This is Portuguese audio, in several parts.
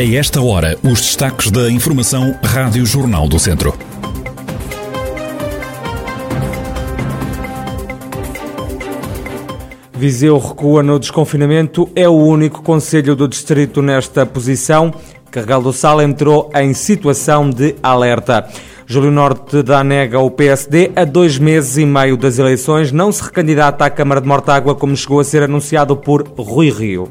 A esta hora, os destaques da Informação Rádio Jornal do Centro. Viseu recua no desconfinamento, é o único conselho do distrito nesta posição. Carregal do Sal entrou em situação de alerta. Júlio Norte dá nega ao PSD a dois meses e meio das eleições, não se recandidata à Câmara de Mortágua como chegou a ser anunciado por Rui Rio.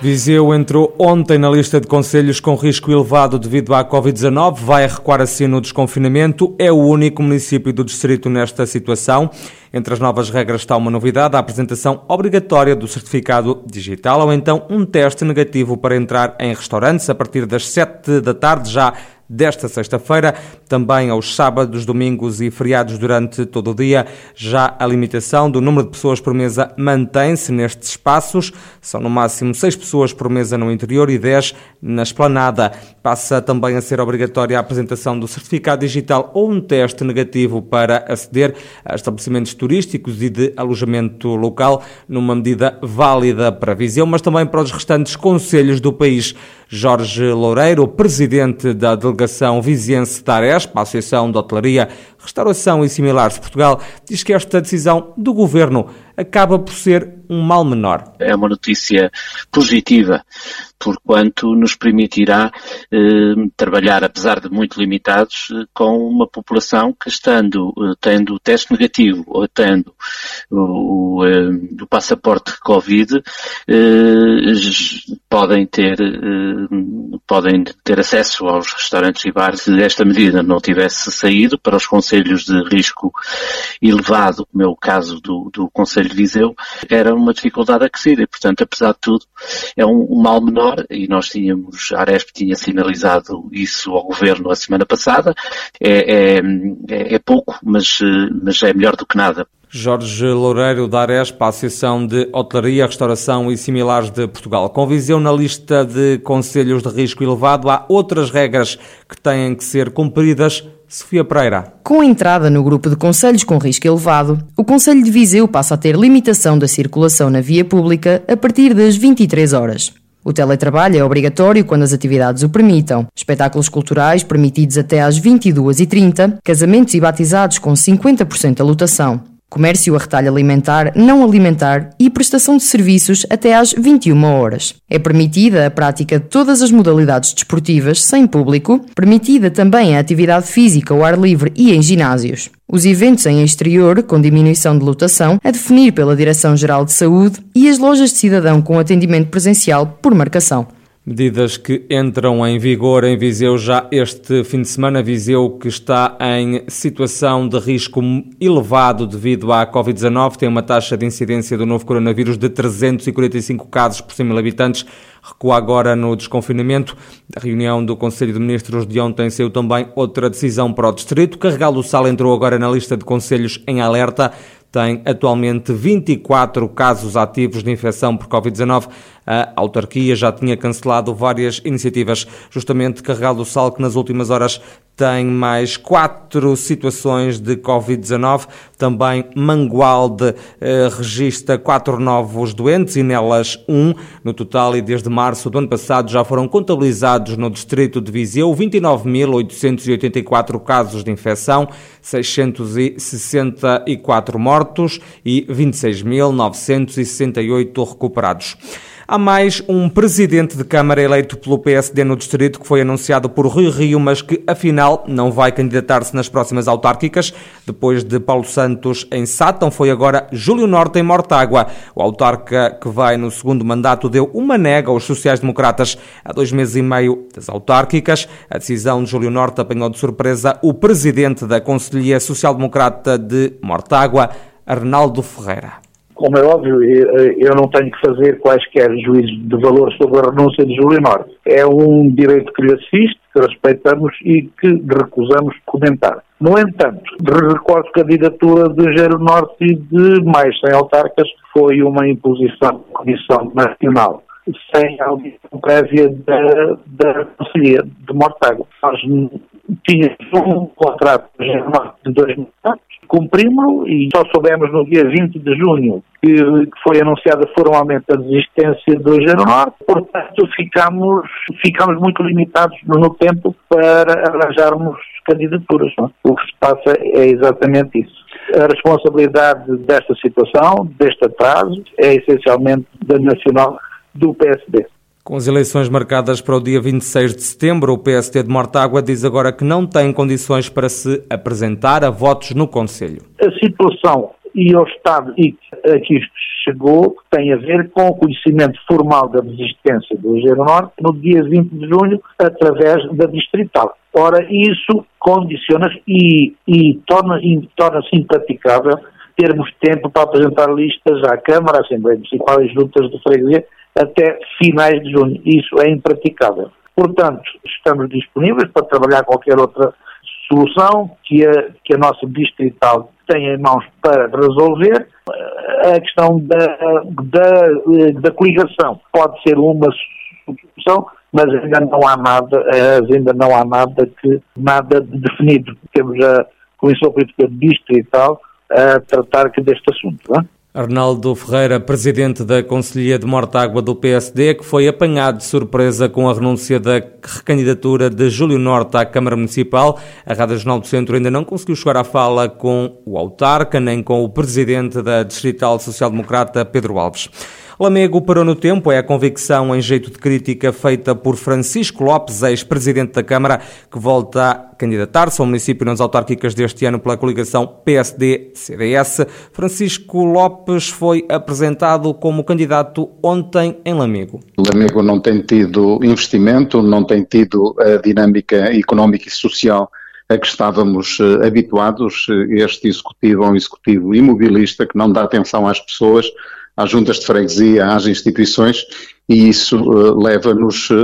Viseu entrou ontem na lista de conselhos com risco elevado devido à Covid-19, vai recuar assim no desconfinamento, é o único município do distrito nesta situação. Entre as novas regras está uma novidade, a apresentação obrigatória do certificado digital ou então um teste negativo para entrar em restaurantes a partir das 7 da tarde já desta sexta-feira, também aos sábados, domingos e feriados durante todo o dia. Já a limitação do número de pessoas por mesa mantém-se nestes espaços. São no máximo seis pessoas por mesa no interior e dez na esplanada. Passa também a ser obrigatória a apresentação do certificado digital ou um teste negativo para aceder a estabelecimentos turísticos e de alojamento local, numa medida válida para Viseu, mas também para os restantes conselhos do país. Jorge Loureiro, presidente da delegação viziense da Arespa, Associação de Hotelaria, Restauração e Similares de Portugal, diz que esta decisão do governo acaba por ser um mal menor. É uma notícia positiva, porquanto nos permitirá eh, trabalhar, apesar de muito limitados, eh, com uma população que, estando, eh, tendo o teste negativo ou tendo o, o, eh, o passaporte Covid, eh, podem ter, eh, podem ter acesso aos restaurantes e bares se esta medida não tivesse saído para os conselhos de risco elevado, como é o caso do, do Conselho de Viseu, era uma dificuldade acrescida e, portanto, apesar de tudo, é um, um mal menor e nós tínhamos, a Aresp tinha sinalizado isso ao Governo a semana passada, é, é, é pouco, mas, mas é melhor do que nada. Jorge Loureiro da Arespa, Associação de Hotelaria, Restauração e Similares de Portugal. Com visão na lista de conselhos de risco elevado, há outras regras que têm que ser cumpridas. Sofia Pereira. Com a entrada no grupo de conselhos com risco elevado, o Conselho de Viseu passa a ter limitação da circulação na via pública a partir das 23 horas. O teletrabalho é obrigatório quando as atividades o permitam. Espetáculos culturais permitidos até às 22h30, casamentos e batizados com 50% da lotação comércio a retalho alimentar, não alimentar e prestação de serviços até às 21 horas. É permitida a prática de todas as modalidades desportivas sem público, permitida também a atividade física ao ar livre e em ginásios. Os eventos em exterior, com diminuição de lotação, a definir pela Direção-Geral de Saúde e as lojas de cidadão com atendimento presencial por marcação. Medidas que entram em vigor em Viseu já este fim de semana. Viseu que está em situação de risco elevado devido à Covid-19, tem uma taxa de incidência do novo coronavírus de 345 casos por 100 mil habitantes. Recua agora no desconfinamento. Da reunião do Conselho de Ministros de ontem saiu também outra decisão para o Distrito. Carregal do Sal entrou agora na lista de conselhos em alerta tem atualmente 24 casos ativos de infecção por Covid-19. A autarquia já tinha cancelado várias iniciativas, justamente Carregal do Sal, que nas últimas horas tem mais quatro situações de Covid-19. Também Mangualde eh, registra quatro novos doentes e nelas um. No total, e desde março do ano passado, já foram contabilizados no distrito de Viseu 29.884 casos de infecção, 664 mortos e 26.968 recuperados. Há mais um presidente de Câmara eleito pelo PSD no distrito que foi anunciado por Rui Rio, mas que afinal não vai candidatar-se nas próximas autárquicas. Depois de Paulo Santos em Sátão, foi agora Júlio Norte em Mortágua. O autarca que vai no segundo mandato deu uma nega aos sociais-democratas há dois meses e meio das autárquicas. A decisão de Júlio Norte apanhou de surpresa o presidente da Conselhia Social-Democrata de Mortágua, Arnaldo Ferreira como é óbvio, eu não tenho que fazer quaisquer juízos de valor sobre a renúncia de Júlio Norte. É um direito que lhe assiste, que respeitamos e que recusamos comentar. No entanto, recordo que a candidatura de Gero Norte e de mais sem autarcas foi uma imposição da Comissão Nacional sem audição prévia da, da Conselhia de Mortágua. Nós tínhamos um contrato de dois anos, cumprimos-lo e só soubemos no dia 20 de junho que, que foi anunciada formalmente a desistência do Norte, portanto ficamos, ficamos muito limitados no tempo para arranjarmos candidaturas. Não? É? O que se passa é exatamente isso. A responsabilidade desta situação, deste atraso, é essencialmente da Nacional do PSD. Com as eleições marcadas para o dia 26 de setembro, o PSD de Mortágua diz agora que não tem condições para se apresentar a votos no Conselho. A situação e o estado e a que isto chegou tem a ver com o conhecimento formal da desistência do Norte no dia 20 de junho, através da Distrital. Ora, isso condiciona e, e torna-se torna impraticável termos tempo para apresentar listas à Câmara, à Assembleia Municipal e juntas de freguesia até finais de junho. Isso é impraticável. Portanto, estamos disponíveis para trabalhar qualquer outra solução que a, que a nossa distrital tem em mãos para resolver. A questão da, da, da coligação pode ser uma solução, mas ainda não há nada, ainda não há nada que nada definido. Temos a Comissão Política Distrital a tratar deste assunto. Não é? Arnaldo Ferreira, presidente da Conselhia de Mortágua do PSD, que foi apanhado de surpresa com a renúncia da recandidatura de Júlio Norte à Câmara Municipal. A Rádio Jornal do Centro ainda não conseguiu chegar à fala com o autarca, nem com o presidente da Distrital Social Democrata, Pedro Alves. Lamego parou no tempo, é a convicção em jeito de crítica feita por Francisco Lopes, ex-presidente da Câmara, que volta a candidatar-se ao município nas autárquicas deste ano pela coligação PSD-CDS. Francisco Lopes foi apresentado como candidato ontem em Lamego. Lamego não tem tido investimento, não tem tido a dinâmica económica e social a que estávamos uh, habituados. Este executivo é um executivo imobilista que não dá atenção às pessoas, às juntas de freguesia, às instituições, e isso uh, leva-nos uh,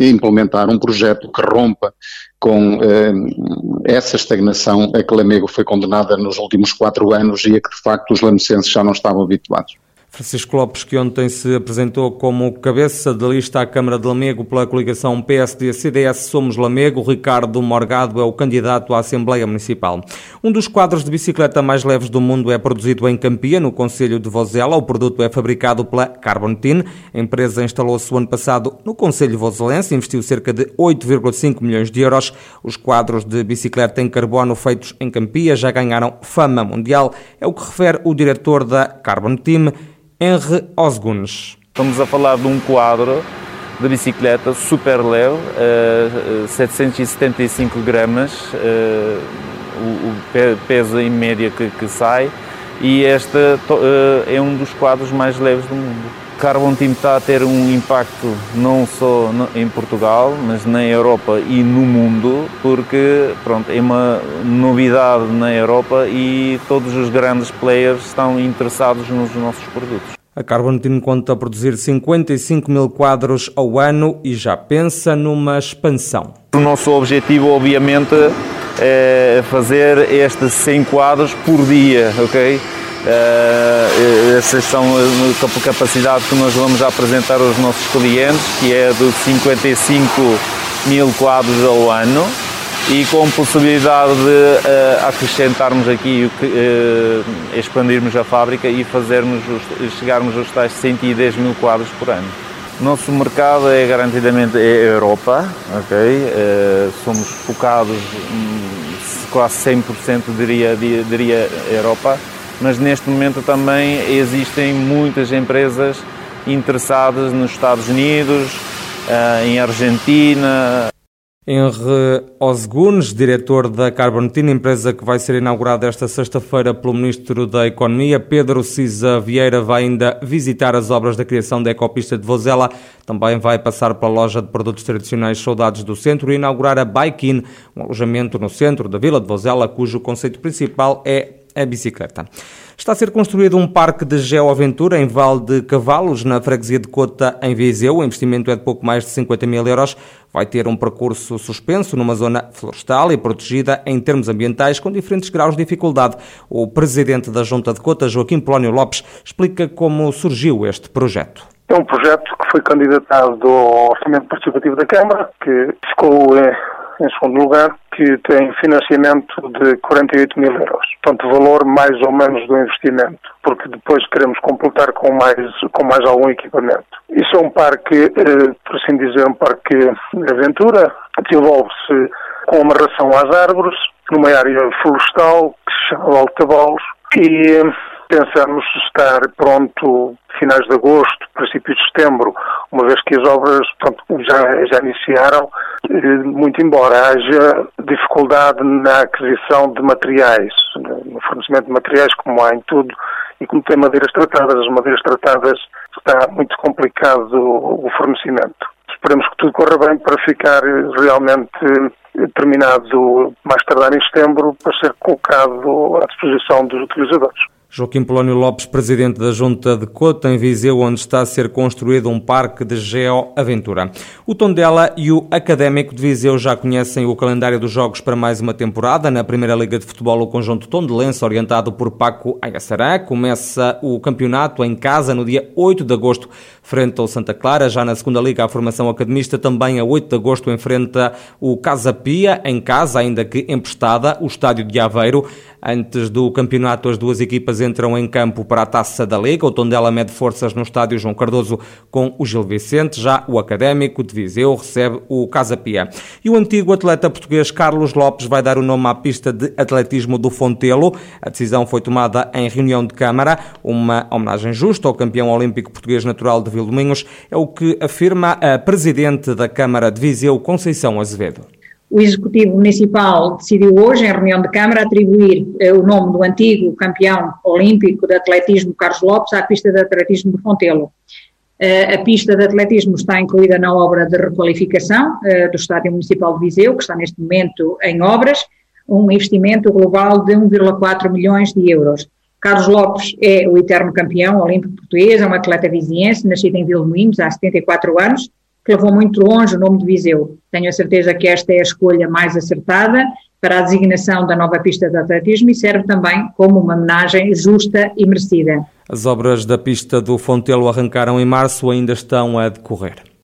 a implementar um projeto que rompa com uh, essa estagnação a que Lamego foi condenada nos últimos quatro anos e a que de facto os lamecenses já não estavam habituados. Francisco Lopes, que ontem se apresentou como cabeça de lista à Câmara de Lamego pela coligação PSD-CDS Somos Lamego, Ricardo Morgado é o candidato à Assembleia Municipal. Um dos quadros de bicicleta mais leves do mundo é produzido em Campia, no Conselho de Vozela. O produto é fabricado pela Carbon Team. A empresa instalou-se o ano passado no Conselho Vozelense, investiu cerca de 8,5 milhões de euros. Os quadros de bicicleta em carbono feitos em Campia já ganharam fama mundial, é o que refere o diretor da Carbon Team, Henry Osgunes. Estamos a falar de um quadro de bicicleta super leve, uh, 775 gramas, uh, o, peso em média que, sai, e este é um dos quadros mais leves do mundo. Carbon Team está a ter um impacto não só em Portugal, mas na Europa e no mundo, porque pronto, é uma novidade na Europa e todos os grandes players estão interessados nos nossos produtos. A Carbon Team conta a produzir 55 mil quadros ao ano e já pensa numa expansão. O nosso objetivo, obviamente, é fazer estes 100 quadros por dia, ok? Uh, essas são a capacidade que nós vamos apresentar aos nossos clientes, que é de 55 mil quadros ao ano e com possibilidade de uh, acrescentarmos aqui, uh, expandirmos a fábrica e fazermos os, chegarmos aos tais 110 mil quadros por ano. Nosso mercado é garantidamente é a Europa, ok? Uh, somos focados hum, quase 100% diria, diria Europa mas neste momento também existem muitas empresas interessadas nos Estados Unidos, eh, em Argentina. Henry Osgunes, diretor da Carbontina, empresa que vai ser inaugurada esta sexta-feira pelo Ministro da Economia. Pedro Cisa Vieira vai ainda visitar as obras da criação da ecopista de Vozela. Também vai passar pela loja de produtos tradicionais Saudades do Centro e inaugurar a Bike In, um alojamento no centro da Vila de Vozela, cujo conceito principal é a bicicleta. Está a ser construído um parque de geoaventura em Val de Cavalos, na freguesia de Cota, em Viseu. O investimento é de pouco mais de 50 mil euros. Vai ter um percurso suspenso numa zona florestal e protegida em termos ambientais, com diferentes graus de dificuldade. O presidente da Junta de Cota, Joaquim Polónio Lopes, explica como surgiu este projeto. É um projeto que foi candidatado ao Orçamento Participativo da Câmara, que ficou eh, em segundo lugar, que tem financiamento de 48 mil euros. Portanto, valor mais ou menos do investimento, porque depois queremos completar com mais, com mais algum equipamento. Isso é um parque, eh, por assim dizer, um parque de aventura, desenvolve-se com amarração às árvores, numa área florestal que se chama Altabolos, e eh, pensamos estar pronto finais de agosto, princípios de setembro, uma vez que as obras pronto, já, já iniciaram, muito embora haja dificuldade na aquisição de materiais, no fornecimento de materiais, como há em tudo, e como tem madeiras tratadas, as madeiras tratadas está muito complicado o fornecimento. Esperemos que tudo corra bem para ficar realmente terminado mais tardar em setembro para ser colocado à disposição dos utilizadores. Joaquim Polónio Lopes, presidente da Junta de Cota, em Viseu, onde está a ser construído um parque de geoaventura. O Tondela e o Académico de Viseu já conhecem o calendário dos jogos para mais uma temporada. Na Primeira Liga de Futebol, o conjunto Tondelense, orientado por Paco Ayassará, começa o campeonato em casa no dia 8 de agosto, frente ao Santa Clara. Já na Segunda Liga, a formação academista também a 8 de agosto enfrenta o Casa Pia, em casa, ainda que emprestada, o Estádio de Aveiro. Antes do campeonato, as duas equipas entram em campo para a Taça da Liga. O Tondela mede forças no estádio João Cardoso com o Gil Vicente. Já o Académico de Viseu recebe o Casa Pia. E o antigo atleta português Carlos Lopes vai dar o nome à pista de atletismo do Fontelo. A decisão foi tomada em reunião de Câmara. Uma homenagem justa ao campeão olímpico português natural de Vildominhos. É o que afirma a presidente da Câmara de Viseu, Conceição Azevedo. O Executivo Municipal decidiu hoje, em reunião de Câmara, atribuir eh, o nome do antigo campeão olímpico de atletismo Carlos Lopes à pista de atletismo do Fontelo. Eh, a pista de atletismo está incluída na obra de requalificação eh, do Estádio Municipal de Viseu, que está neste momento em obras, um investimento global de 1,4 milhões de euros. Carlos Lopes é o eterno campeão olímpico português, é um atleta viziense, nascido em Vilmoinhos há 74 anos, que levou muito longe o nome de Viseu. Tenho a certeza que esta é a escolha mais acertada para a designação da nova pista de atletismo e serve também como uma homenagem justa e merecida. As obras da pista do Fontelo arrancaram em março, ainda estão a decorrer.